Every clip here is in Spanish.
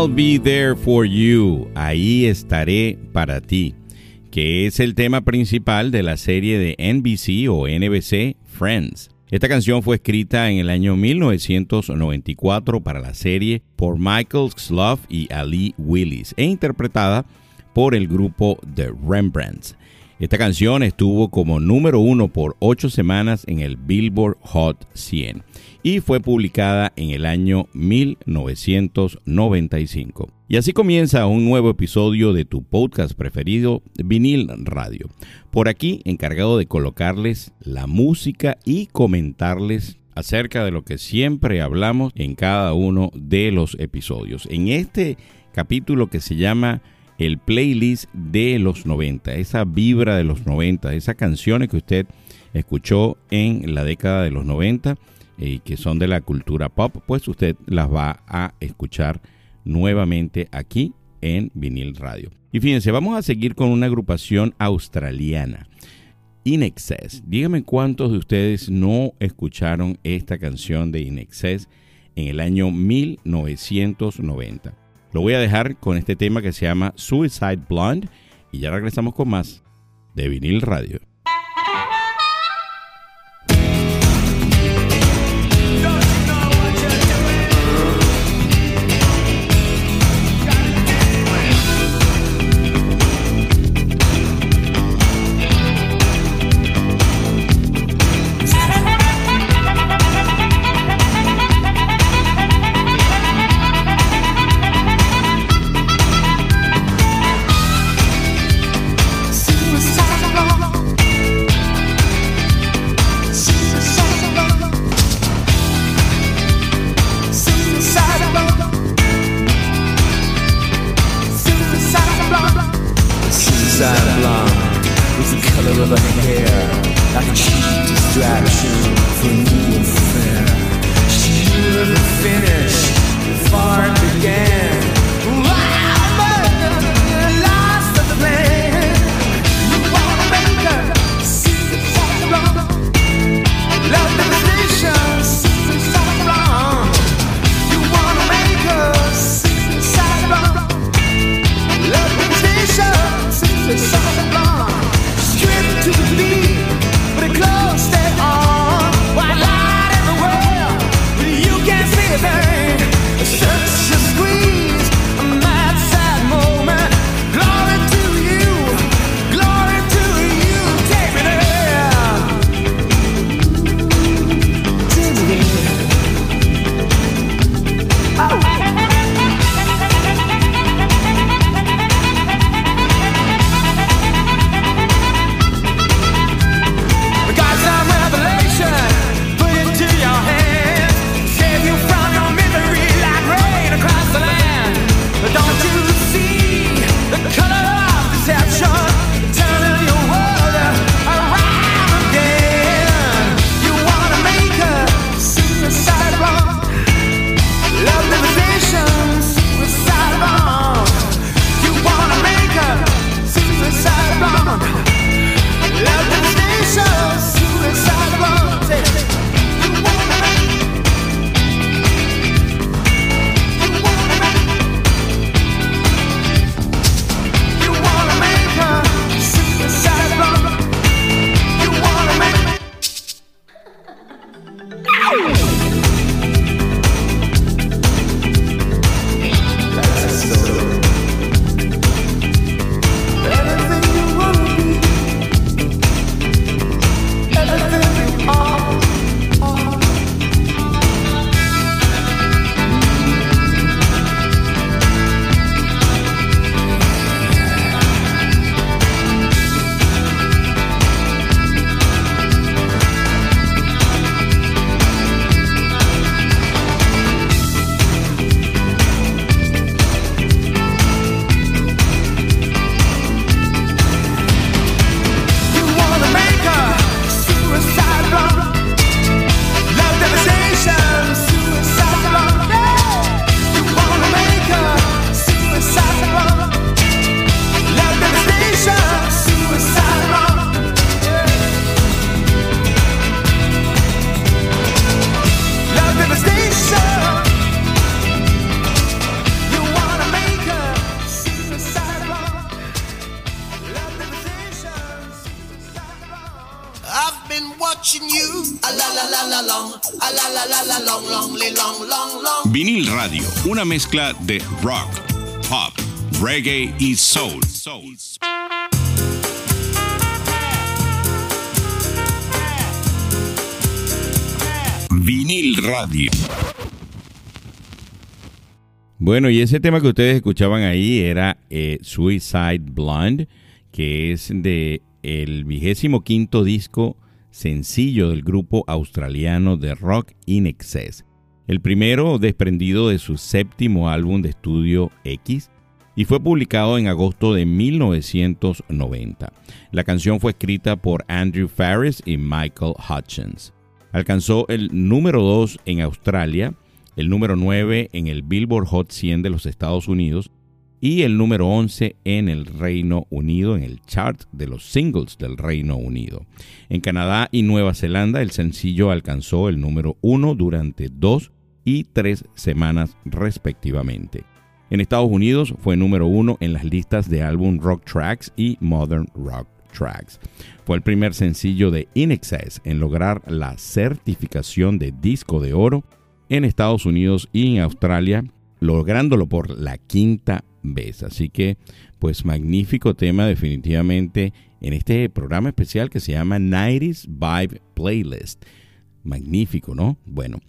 I'll be there for you. Ahí estaré para ti. Que es el tema principal de la serie de NBC o NBC Friends. Esta canción fue escrita en el año 1994 para la serie por Michael Slough y Ali Willis e interpretada por el grupo The Rembrandts. Esta canción estuvo como número uno por ocho semanas en el Billboard Hot 100 y fue publicada en el año 1995. Y así comienza un nuevo episodio de tu podcast preferido, Vinil Radio. Por aquí encargado de colocarles la música y comentarles acerca de lo que siempre hablamos en cada uno de los episodios. En este capítulo que se llama el playlist de los 90, esa vibra de los 90, esas canciones que usted escuchó en la década de los 90 y que son de la cultura pop, pues usted las va a escuchar nuevamente aquí en Vinil Radio. Y fíjense, vamos a seguir con una agrupación australiana. In Excess. Díganme cuántos de ustedes no escucharon esta canción de In Excess en el año 1990. Lo voy a dejar con este tema que se llama Suicide Blonde y ya regresamos con más de Vinil Radio. Watching you. A la la la la long. A la la la la long, long, li- long, long, long. Vinil Radio, una mezcla de rock, pop, reggae y soul. Vinil Radio. Bueno, y ese tema que ustedes escuchaban ahí era eh, Suicide Blonde, que es de el vigésimo quinto disco sencillo del grupo australiano de rock In Excess. El primero desprendido de su séptimo álbum de estudio X y fue publicado en agosto de 1990. La canción fue escrita por Andrew Farris y Michael Hutchins. Alcanzó el número 2 en Australia, el número 9 en el Billboard Hot 100 de los Estados Unidos y el número 11 en el Reino Unido, en el chart de los singles del Reino Unido. En Canadá y Nueva Zelanda el sencillo alcanzó el número 1 durante dos y tres semanas respectivamente. En Estados Unidos fue número 1 en las listas de álbum Rock Tracks y Modern Rock Tracks. Fue el primer sencillo de In en lograr la certificación de disco de oro en Estados Unidos y en Australia, lográndolo por la quinta Así que, pues magnífico tema definitivamente en este programa especial que se llama 90s Vibe Playlist. Magnífico, ¿no? Bueno,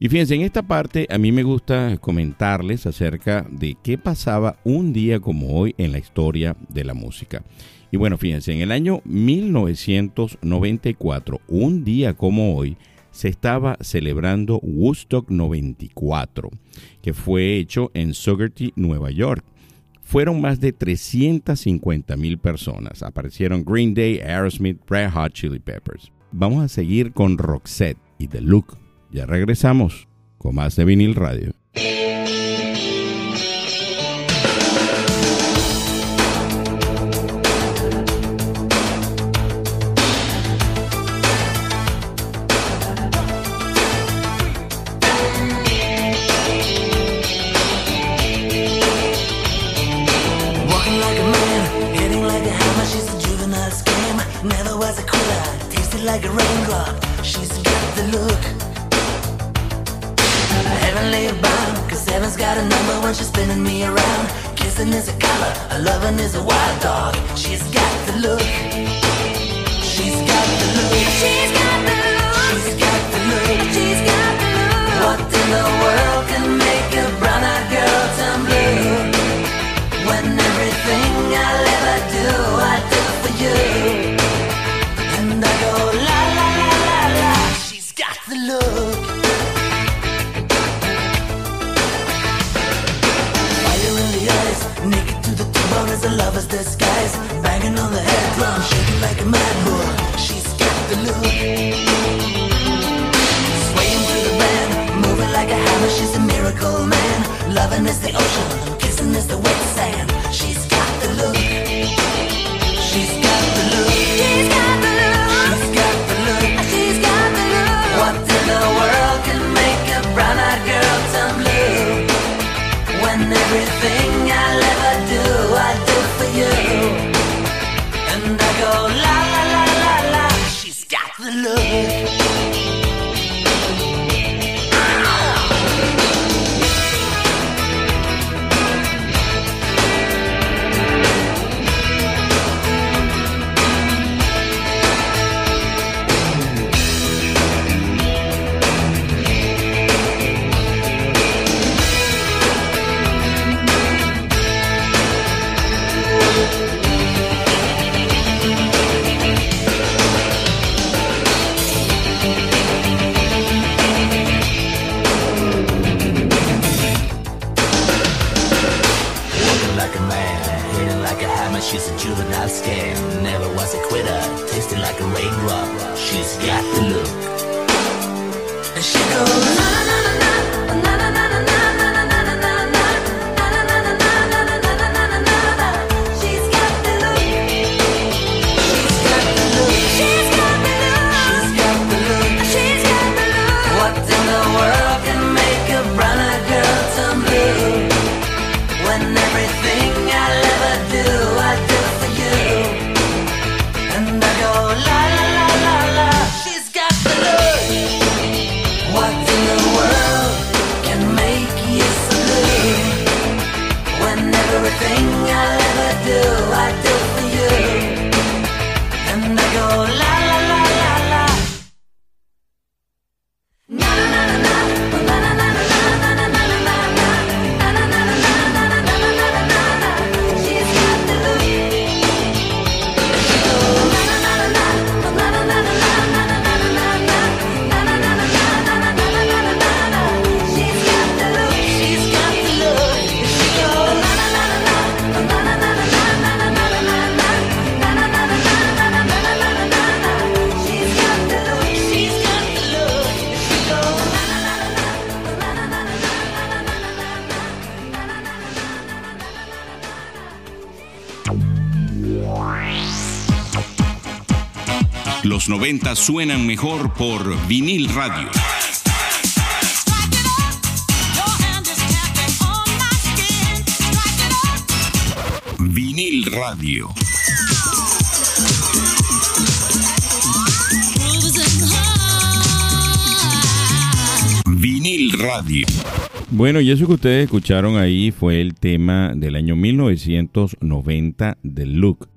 y fíjense, en esta parte a mí me gusta comentarles acerca de qué pasaba un día como hoy en la historia de la música. Y bueno, fíjense, en el año 1994, un día como hoy, se estaba celebrando Woodstock 94, que fue hecho en Saugerty, Nueva York fueron más de 350 mil personas. Aparecieron Green Day, Aerosmith, Red Hot Chili Peppers. Vamos a seguir con Roxette y The Look. Ya regresamos con más de vinil radio. miracle man. Loving is the ocean, kissing is the wet sand. suenan mejor por vinil radio. Vinil radio. Vinil radio. Bueno, y eso que ustedes escucharon ahí fue el tema del año 1990 de Look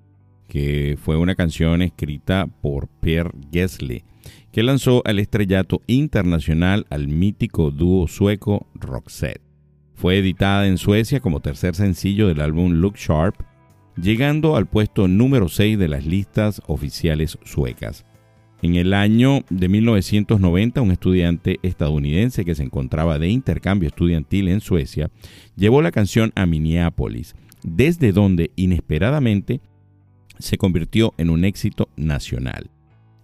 que fue una canción escrita por Pierre Gessle, que lanzó al estrellato internacional al mítico dúo sueco Roxette. Fue editada en Suecia como tercer sencillo del álbum Look Sharp, llegando al puesto número 6 de las listas oficiales suecas. En el año de 1990, un estudiante estadounidense que se encontraba de intercambio estudiantil en Suecia llevó la canción a Minneapolis, desde donde inesperadamente se convirtió en un éxito nacional.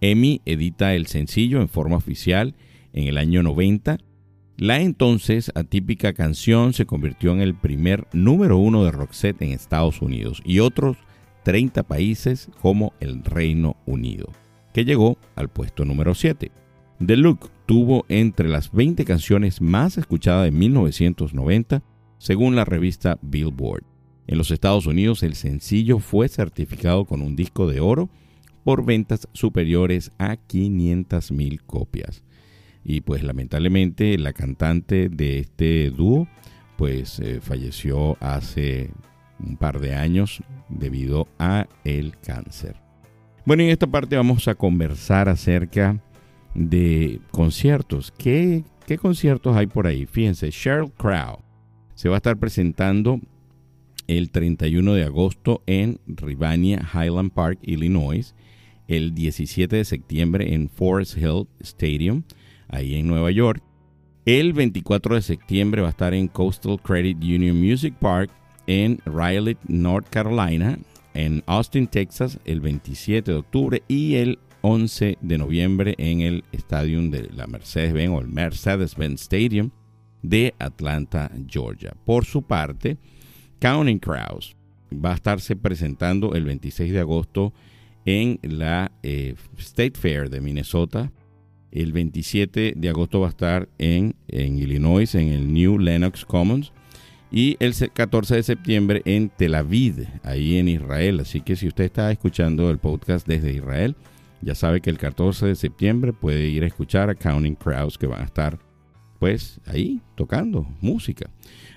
EMI edita el sencillo en forma oficial en el año 90. La entonces atípica canción se convirtió en el primer número uno de Roxette en Estados Unidos y otros 30 países como el Reino Unido, que llegó al puesto número 7. The Look tuvo entre las 20 canciones más escuchadas de 1990, según la revista Billboard. En los Estados Unidos el sencillo fue certificado con un disco de oro por ventas superiores a 500 mil copias. Y pues lamentablemente la cantante de este dúo pues eh, falleció hace un par de años debido a el cáncer. Bueno, en esta parte vamos a conversar acerca de conciertos. ¿Qué, qué conciertos hay por ahí? Fíjense, Sheryl Crow se va a estar presentando el 31 de agosto en Rivania Highland Park, Illinois, el 17 de septiembre en Forest Hill Stadium, ahí en Nueva York. El 24 de septiembre va a estar en Coastal Credit Union Music Park en Raleigh, North Carolina, en Austin, Texas, el 27 de octubre y el 11 de noviembre en el estadio de la Mercedes-Benz o el Mercedes-Benz Stadium de Atlanta, Georgia. Por su parte, Counting Crows va a estarse presentando el 26 de agosto en la eh, State Fair de Minnesota. El 27 de agosto va a estar en, en Illinois, en el New Lenox Commons. Y el 14 de septiembre en Tel Aviv, ahí en Israel. Así que si usted está escuchando el podcast desde Israel, ya sabe que el 14 de septiembre puede ir a escuchar a Counting Crowds que van a estar pues ahí tocando música.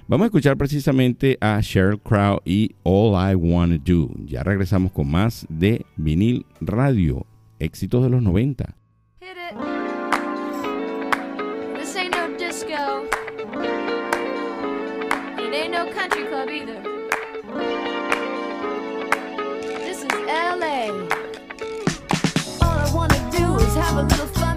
Vamos a escuchar precisamente a Sheryl Crow y All I Wanna Do. Ya regresamos con más de vinil radio, éxitos de los 90. Hit it. This ain't no disco. It ain't no country club either. This is LA. All I wanna do is have a little fun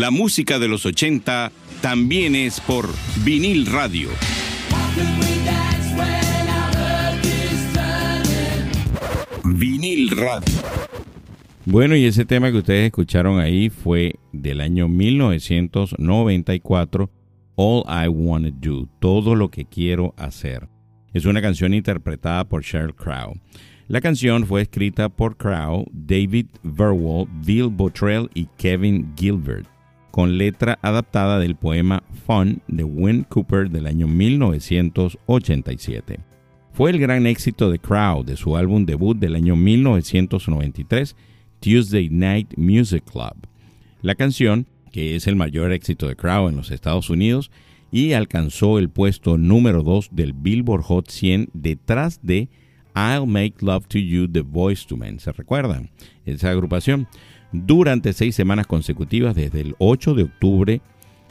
La música de los 80 también es por vinil radio. Vinil radio. Bueno, y ese tema que ustedes escucharon ahí fue del año 1994, All I Wanna Do, Todo lo que quiero hacer. Es una canción interpretada por Sheryl Crow. La canción fue escrita por Crow, David Verwell, Bill Bottrell y Kevin Gilbert, con letra adaptada del poema Fun de Win Cooper del año 1987. Fue el gran éxito de Crow de su álbum debut del año 1993, Tuesday Night Music Club. La canción, que es el mayor éxito de Crow en los Estados Unidos, y alcanzó el puesto número 2 del Billboard Hot 100 detrás de I'll Make Love to You The Voice to Men. ¿Se recuerdan? Esa agrupación. Durante seis semanas consecutivas, desde el 8 de octubre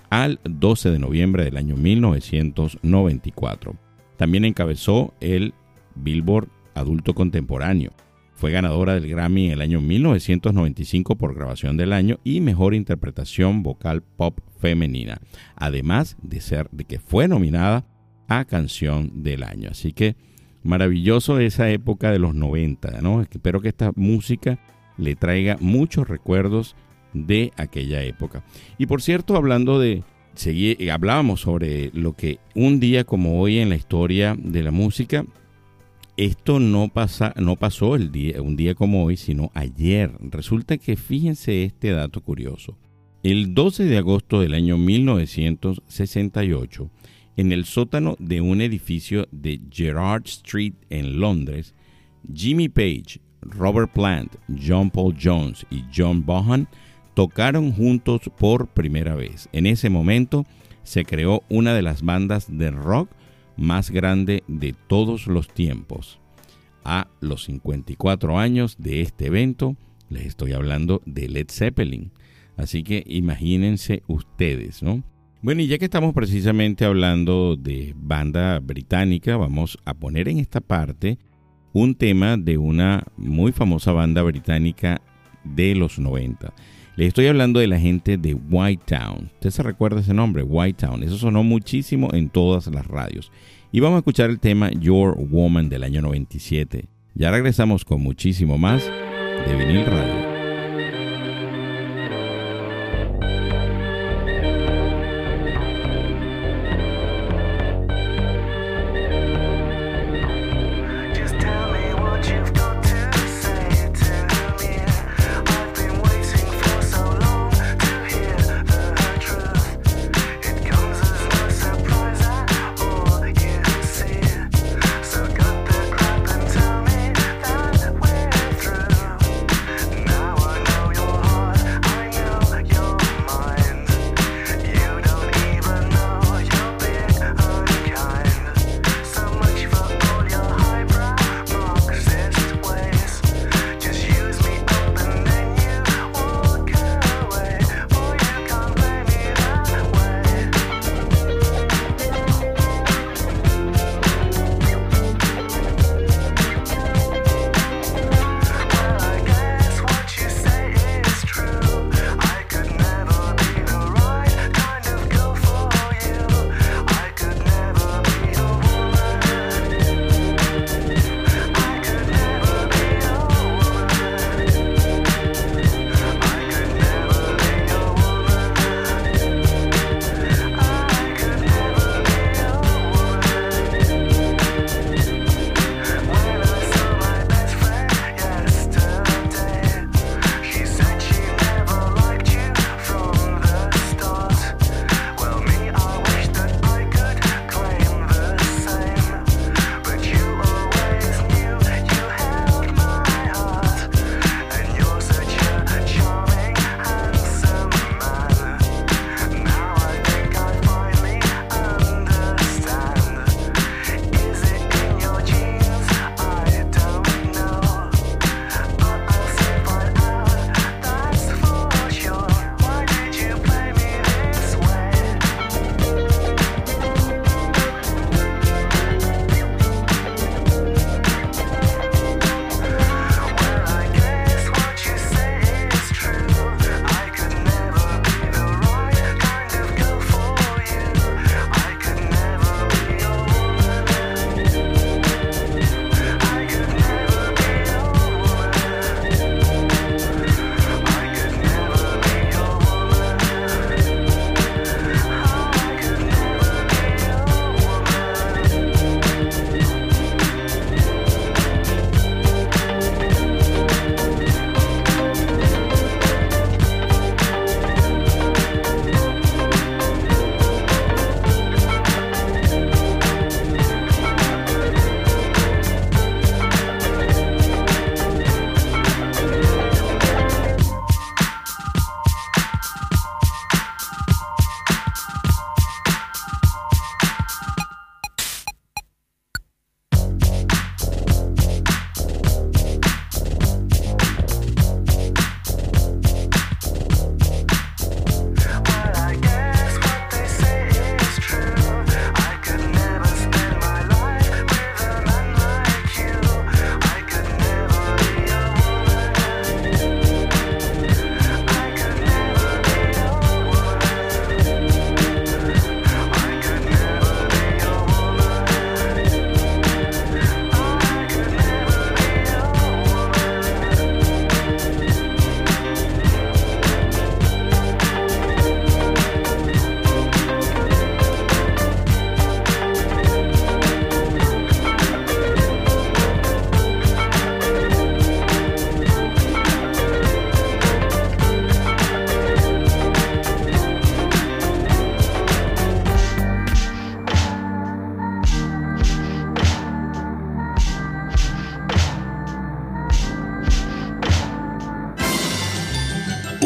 al 12 de noviembre del año 1994. También encabezó el Billboard Adulto Contemporáneo. Fue ganadora del Grammy en el año 1995 por grabación del año y mejor interpretación vocal pop femenina, además de ser de que fue nominada a canción del año. Así que maravilloso esa época de los 90, ¿no? Espero que esta música le traiga muchos recuerdos de aquella época. Y por cierto, hablando de seguí, hablábamos sobre lo que un día como hoy en la historia de la música esto no, pasa, no pasó el día, un día como hoy, sino ayer. Resulta que fíjense este dato curioso. El 12 de agosto del año 1968, en el sótano de un edificio de Gerard Street en Londres, Jimmy Page, Robert Plant, John Paul Jones y John Bohan tocaron juntos por primera vez. En ese momento se creó una de las bandas de rock más grande de todos los tiempos. A los 54 años de este evento, les estoy hablando de Led Zeppelin. Así que imagínense ustedes, ¿no? Bueno, y ya que estamos precisamente hablando de banda británica, vamos a poner en esta parte un tema de una muy famosa banda británica de los 90. Les estoy hablando de la gente de White Town. ¿Usted se recuerda ese nombre? White Town. Eso sonó muchísimo en todas las radios. Y vamos a escuchar el tema Your Woman del año 97. Ya regresamos con muchísimo más de vinil radio.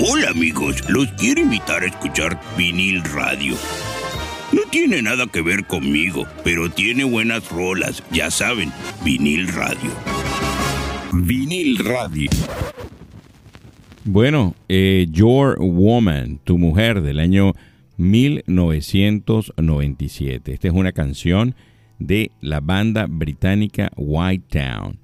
Hola amigos, los quiero invitar a escuchar vinil radio. No tiene nada que ver conmigo, pero tiene buenas rolas, ya saben, vinil radio. Vinil radio. Bueno, eh, Your Woman, tu mujer, del año 1997. Esta es una canción de la banda británica White Town.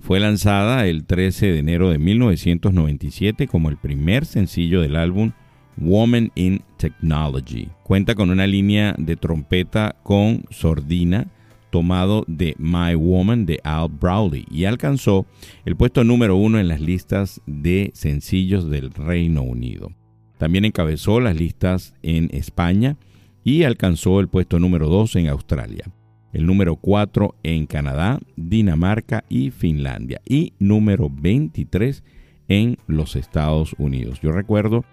Fue lanzada el 13 de enero de 1997 como el primer sencillo del álbum Woman in Technology. Cuenta con una línea de trompeta con sordina tomado de My Woman de Al Browley y alcanzó el puesto número uno en las listas de sencillos del Reino Unido. También encabezó las listas en España y alcanzó el puesto número 2 en Australia, el número 4 en Canadá, Dinamarca y Finlandia y número 23 en los Estados Unidos. Yo recuerdo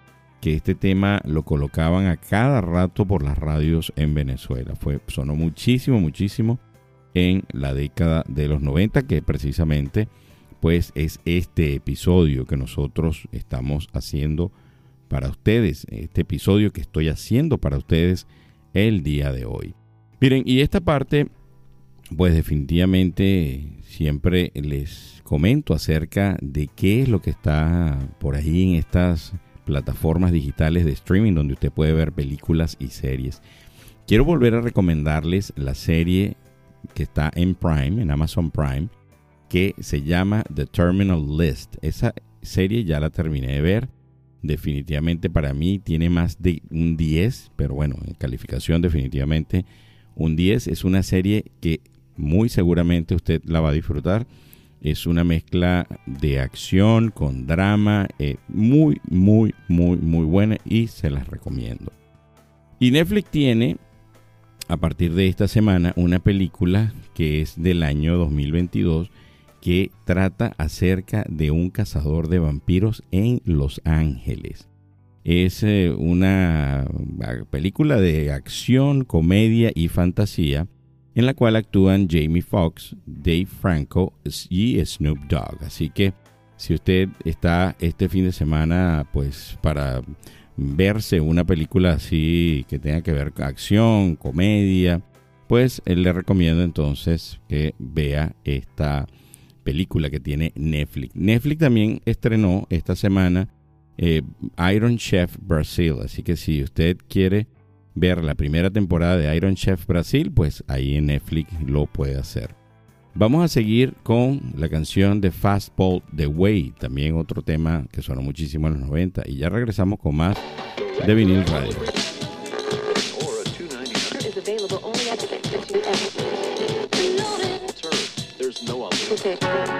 que este tema lo colocaban a cada rato por las radios en Venezuela. Fue, sonó muchísimo, muchísimo en la década de los 90, que precisamente pues es este episodio que nosotros estamos haciendo para ustedes, este episodio que estoy haciendo para ustedes el día de hoy. Miren, y esta parte, pues definitivamente siempre les comento acerca de qué es lo que está por ahí en estas plataformas digitales de streaming donde usted puede ver películas y series. Quiero volver a recomendarles la serie que está en Prime, en Amazon Prime, que se llama The Terminal List. Esa serie ya la terminé de ver. Definitivamente para mí tiene más de un 10, pero bueno, en calificación definitivamente un 10. Es una serie que muy seguramente usted la va a disfrutar. Es una mezcla de acción con drama, eh, muy, muy, muy, muy buena y se las recomiendo. Y Netflix tiene, a partir de esta semana, una película que es del año 2022 que trata acerca de un cazador de vampiros en Los Ángeles. Es eh, una ah, película de acción, comedia y fantasía en la cual actúan Jamie Foxx, Dave Franco y Snoop Dogg. Así que si usted está este fin de semana, pues para verse una película así que tenga que ver con acción, comedia, pues eh, le recomiendo entonces que vea esta película que tiene Netflix. Netflix también estrenó esta semana eh, Iron Chef Brasil, así que si usted quiere ver la primera temporada de Iron Chef Brasil, pues ahí en Netflix lo puede hacer. Vamos a seguir con la canción de Fastball The Way, también otro tema que sonó muchísimo en los 90. Y ya regresamos con más de Vinil Radio. is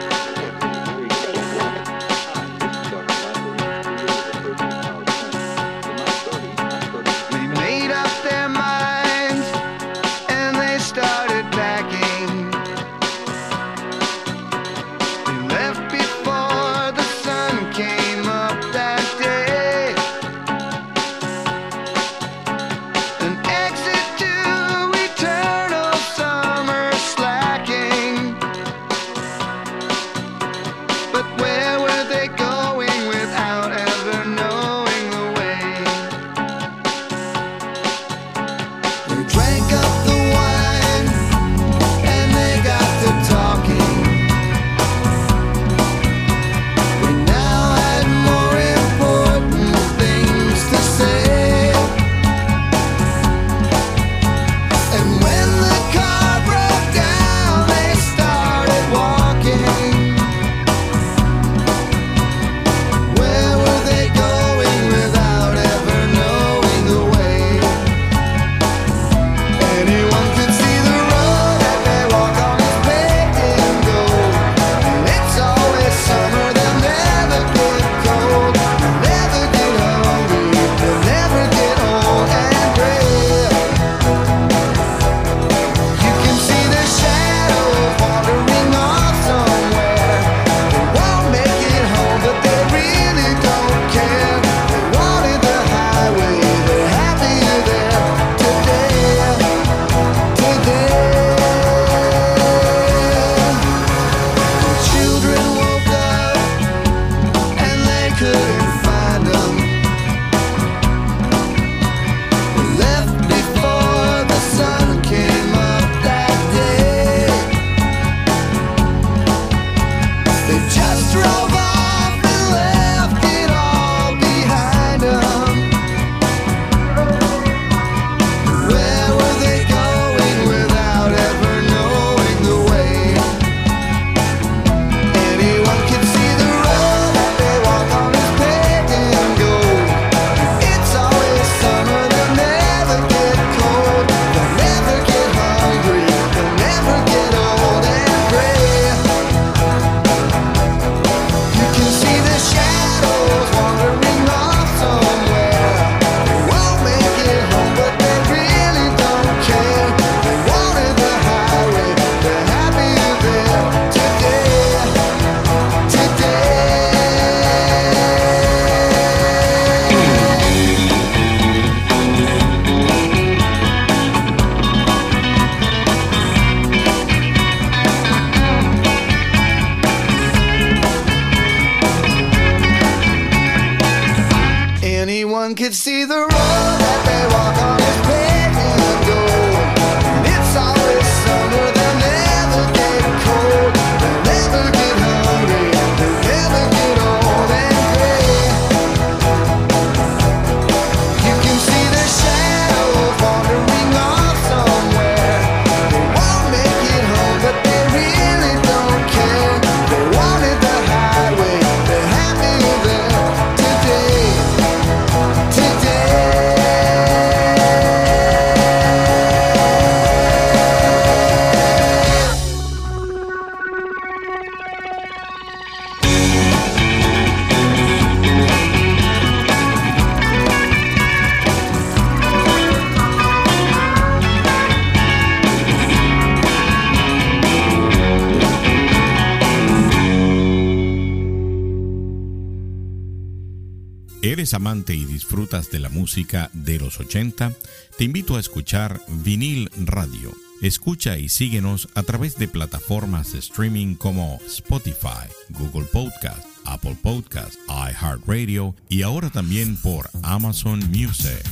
¿Eres amante y disfrutas de la música de los 80? Te invito a escuchar Vinil Radio. Escucha y síguenos a través de plataformas de streaming como Spotify, Google Podcast, Apple Podcast, iHeartRadio y ahora también por Amazon Music.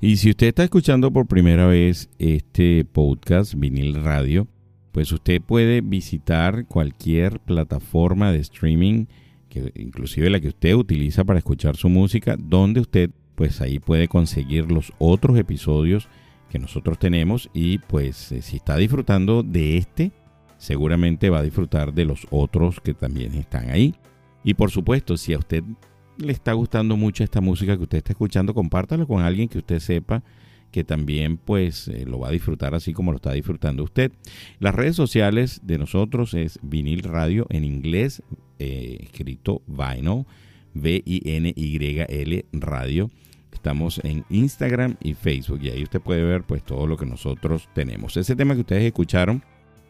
Y si usted está escuchando por primera vez este podcast, Vinil Radio, pues usted puede visitar cualquier plataforma de streaming, que inclusive la que usted utiliza para escuchar su música, donde usted pues ahí puede conseguir los otros episodios que nosotros tenemos y pues eh, si está disfrutando de este, seguramente va a disfrutar de los otros que también están ahí. Y por supuesto, si a usted le está gustando mucho esta música que usted está escuchando, compártalo con alguien que usted sepa que también pues eh, lo va a disfrutar así como lo está disfrutando usted. Las redes sociales de nosotros es Vinil Radio en inglés, eh, escrito Vinyl, V-I-N-Y-L Radio. Estamos en Instagram y Facebook y ahí usted puede ver pues todo lo que nosotros tenemos. Ese tema que ustedes escucharon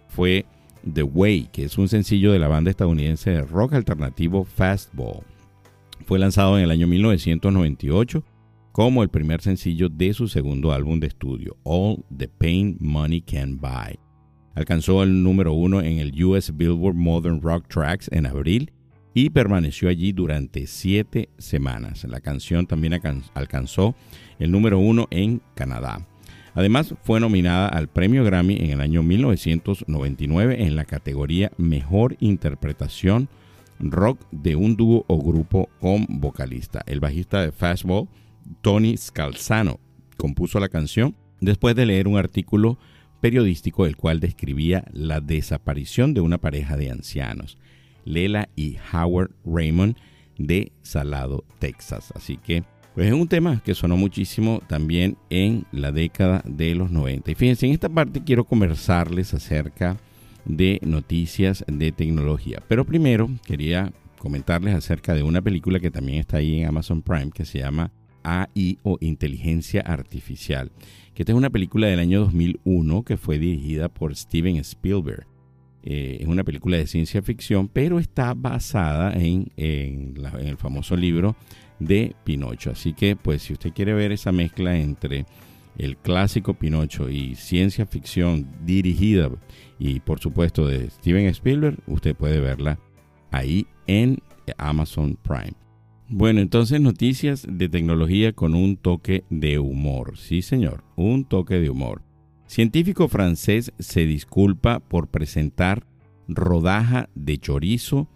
fue The Way, que es un sencillo de la banda estadounidense de rock alternativo Fastball. Fue lanzado en el año 1998 como el primer sencillo de su segundo álbum de estudio, All the Pain Money Can Buy. Alcanzó el número uno en el US Billboard Modern Rock Tracks en abril y permaneció allí durante siete semanas. La canción también alcanzó el número uno en Canadá. Además, fue nominada al premio Grammy en el año 1999 en la categoría Mejor Interpretación Rock de un dúo o grupo con vocalista. El bajista de Fastball, Tony Scalzano, compuso la canción después de leer un artículo periodístico el cual describía la desaparición de una pareja de ancianos. Lela y Howard Raymond de Salado, Texas. Así que, pues es un tema que sonó muchísimo también en la década de los 90. Y fíjense, en esta parte quiero conversarles acerca de noticias de tecnología. Pero primero quería comentarles acerca de una película que también está ahí en Amazon Prime que se llama AI o Inteligencia Artificial. Que esta es una película del año 2001 que fue dirigida por Steven Spielberg. Eh, es una película de ciencia ficción, pero está basada en, en, el famoso libro de Pinocho. Así que, pues, si usted quiere ver esa mezcla entre el clásico Pinocho y ciencia ficción dirigida y, por supuesto, de Steven Spielberg, usted puede verla ahí en Amazon Prime. Bueno, entonces noticias de tecnología con un toque de humor. Sí, señor, un toque de humor. Científico francés se disculpa por presentar rodaja de chorizo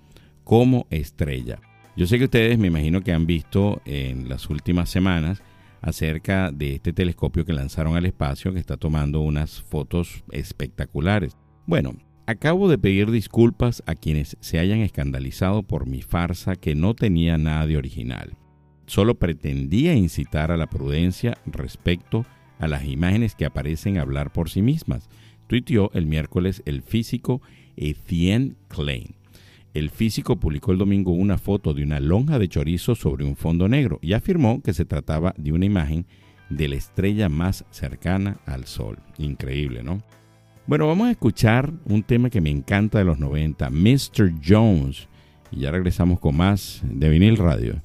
como estrella. Yo sé que ustedes me imagino que han visto en las últimas semanas acerca de este telescopio que lanzaron al espacio que está tomando unas fotos espectaculares. Bueno, acabo de pedir disculpas a quienes se hayan escandalizado por mi farsa que no tenía nada de original. Solo pretendía incitar a la prudencia respecto a las imágenes que aparecen hablar por sí mismas, tuiteó el miércoles el físico Etienne Klein. El físico publicó el domingo una foto de una lonja de chorizo sobre un fondo negro y afirmó que se trataba de una imagen de la estrella más cercana al Sol. Increíble, ¿no? Bueno, vamos a escuchar un tema que me encanta de los 90, Mr. Jones. Y ya regresamos con más de vinil radio.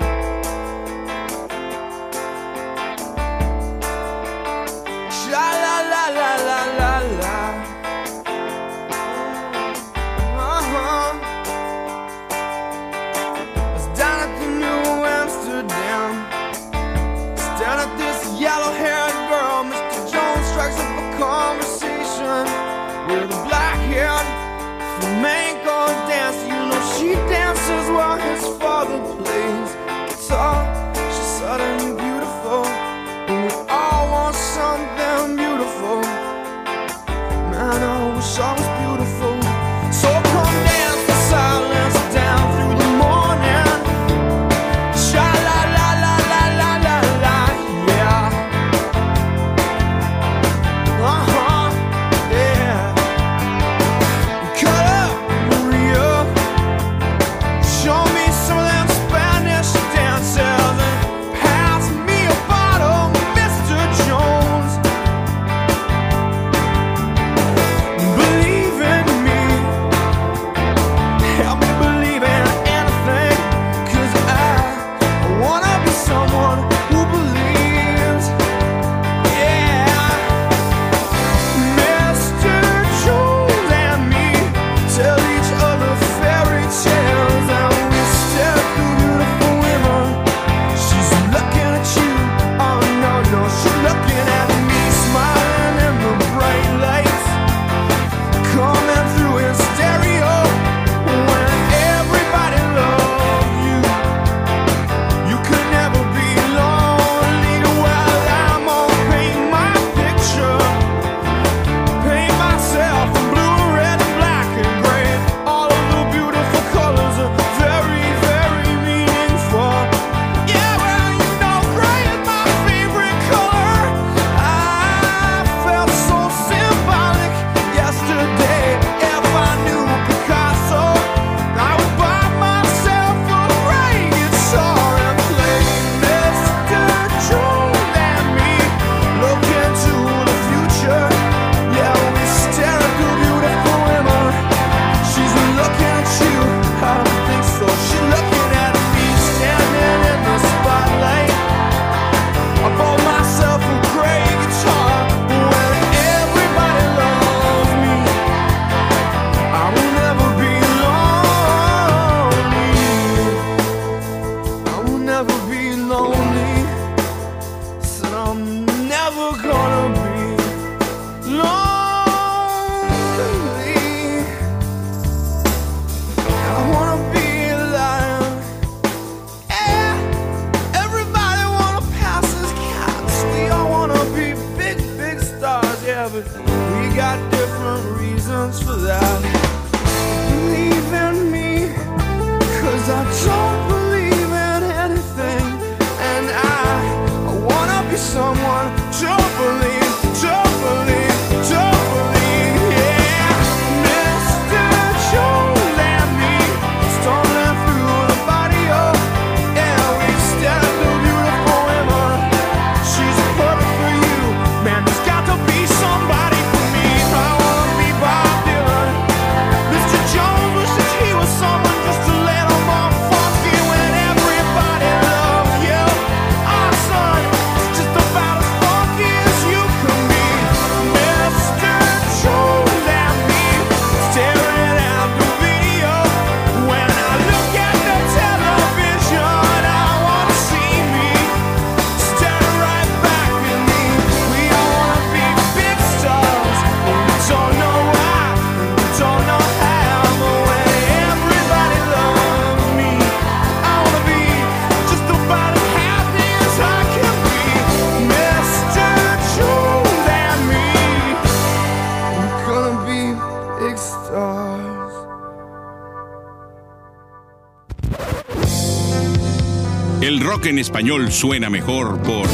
Rock en español suena mejor por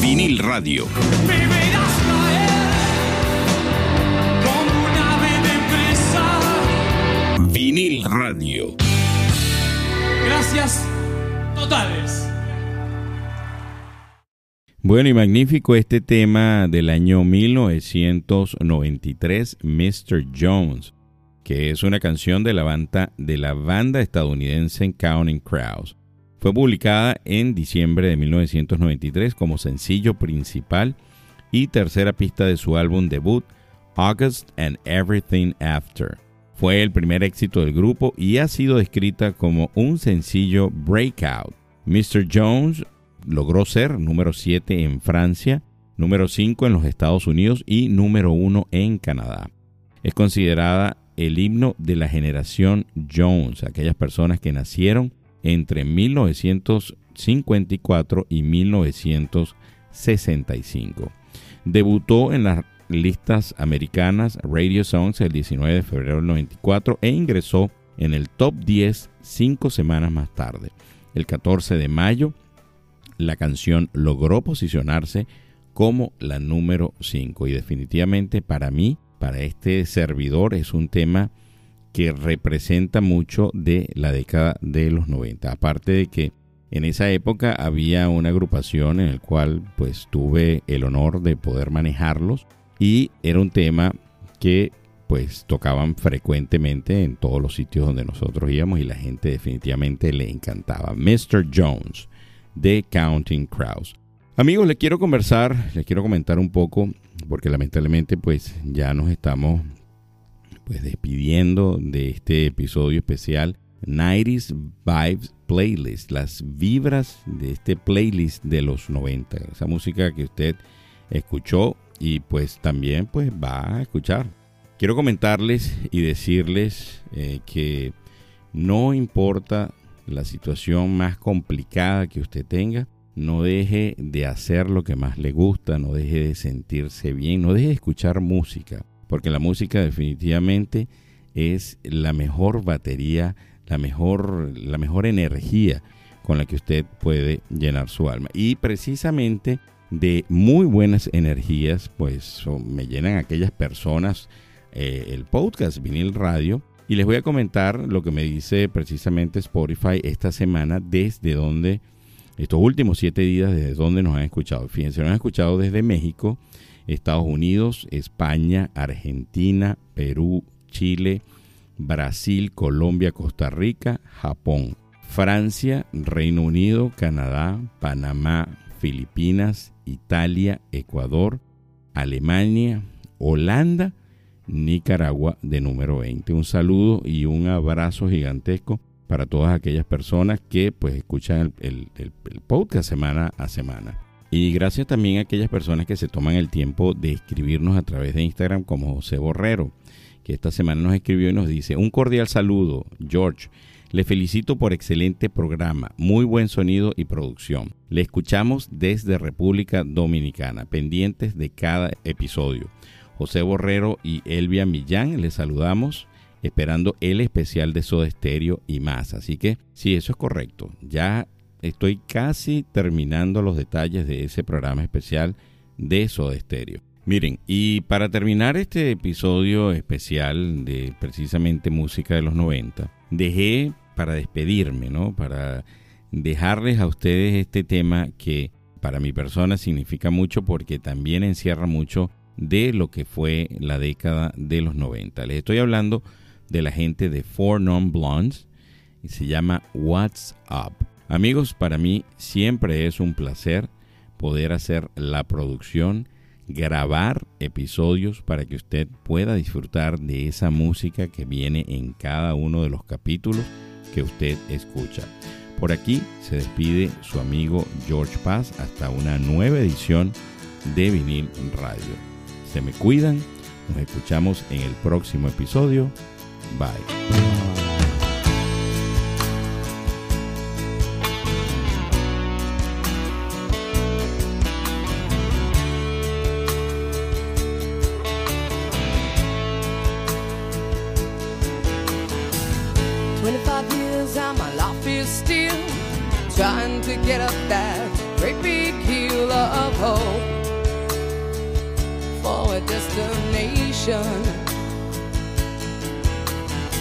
Vinil Radio. Me verás caer como. Vinil Radio. Gracias totales. Bueno y magnífico este tema del año 1993, Mr. Jones, que es una canción de la banda, de la banda estadounidense Counting Crows. Fue publicada en diciembre de 1993 como sencillo principal y tercera pista de su álbum debut, August and Everything After. Fue el primer éxito del grupo y ha sido descrita como un sencillo breakout. Mr. Jones logró ser número 7 en Francia, número 5 en los Estados Unidos y número 1 en Canadá. Es considerada el himno de la generación Jones, aquellas personas que nacieron entre 1954 y 1965. Debutó en las listas americanas Radio Songs el 19 de febrero del 94 e ingresó en el top 10 cinco semanas más tarde. El 14 de mayo, la canción logró posicionarse como la número 5 y definitivamente para mí, para este servidor, es un tema que representa mucho de la década de los 90. Aparte de que en esa época había una agrupación en la cual pues tuve el honor de poder manejarlos y era un tema que pues tocaban frecuentemente en todos los sitios donde nosotros íbamos y la gente definitivamente le encantaba. Mr. Jones de Counting Crows. Amigos, les quiero conversar, les quiero comentar un poco porque lamentablemente pues ya nos estamos pues despidiendo de este episodio especial 90s Vibes Playlist, las vibras de este playlist de los 90, esa música que usted escuchó y pues también pues va a escuchar. Quiero comentarles y decirles eh, que no importa la situación más complicada que usted tenga, no deje de hacer lo que más le gusta, no deje de sentirse bien, no deje de escuchar música, porque la música definitivamente es la mejor batería, la mejor, la mejor energía con la que usted puede llenar su alma. Y precisamente de muy buenas energías, pues son- me llenan aquellas personas eh, el podcast Vinil Radio. Y les voy a comentar lo que me dice precisamente Spotify esta semana desde donde, estos últimos siete días, desde donde nos han escuchado. Fíjense, nos han escuchado desde México, Estados Unidos, España, Argentina, Perú, Chile, Brasil, Colombia, Costa Rica, Japón, Francia, Reino Unido, Canadá, Panamá, Filipinas, Italia, Ecuador, Alemania, Holanda, Nicaragua de número 20. Un saludo y un abrazo gigantesco para todas aquellas personas que pues escuchan el, el- el- el podcast semana a semana. Y gracias también a aquellas personas que se toman el tiempo de escribirnos a través de Instagram como José Borrero, que esta semana nos escribió y nos dice, un cordial saludo, George. Le felicito por excelente programa, muy buen sonido y producción. Le escuchamos desde República Dominicana, pendientes de cada episodio. José Borrero y Elvia Millán, les saludamos esperando el especial de Soda Stereo y más. Así que sí, eso es correcto. Ya estoy casi terminando los detalles de ese programa especial de Soda Stereo. Miren, y para terminar este episodio especial de precisamente música de los 90, dejé para despedirme, ¿no? Para dejarles a ustedes este tema que para mi persona significa mucho porque también encierra mucho de lo que fue la década de los 90. Les estoy hablando de la gente de Four Non Blondes y se llama What's Up. Amigos, para mí siempre es un placer poder hacer la producción, grabar episodios para que usted pueda disfrutar de esa música que viene en cada uno de los capítulos que usted escucha. Por aquí se despide su amigo George Paz hasta una nueva edición de Vinil Radio. Se me cuidan, nos escuchamos en el próximo episodio. Bye. still trying to get up that great big hill of hope for a destination.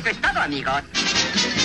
manifestado, amigos.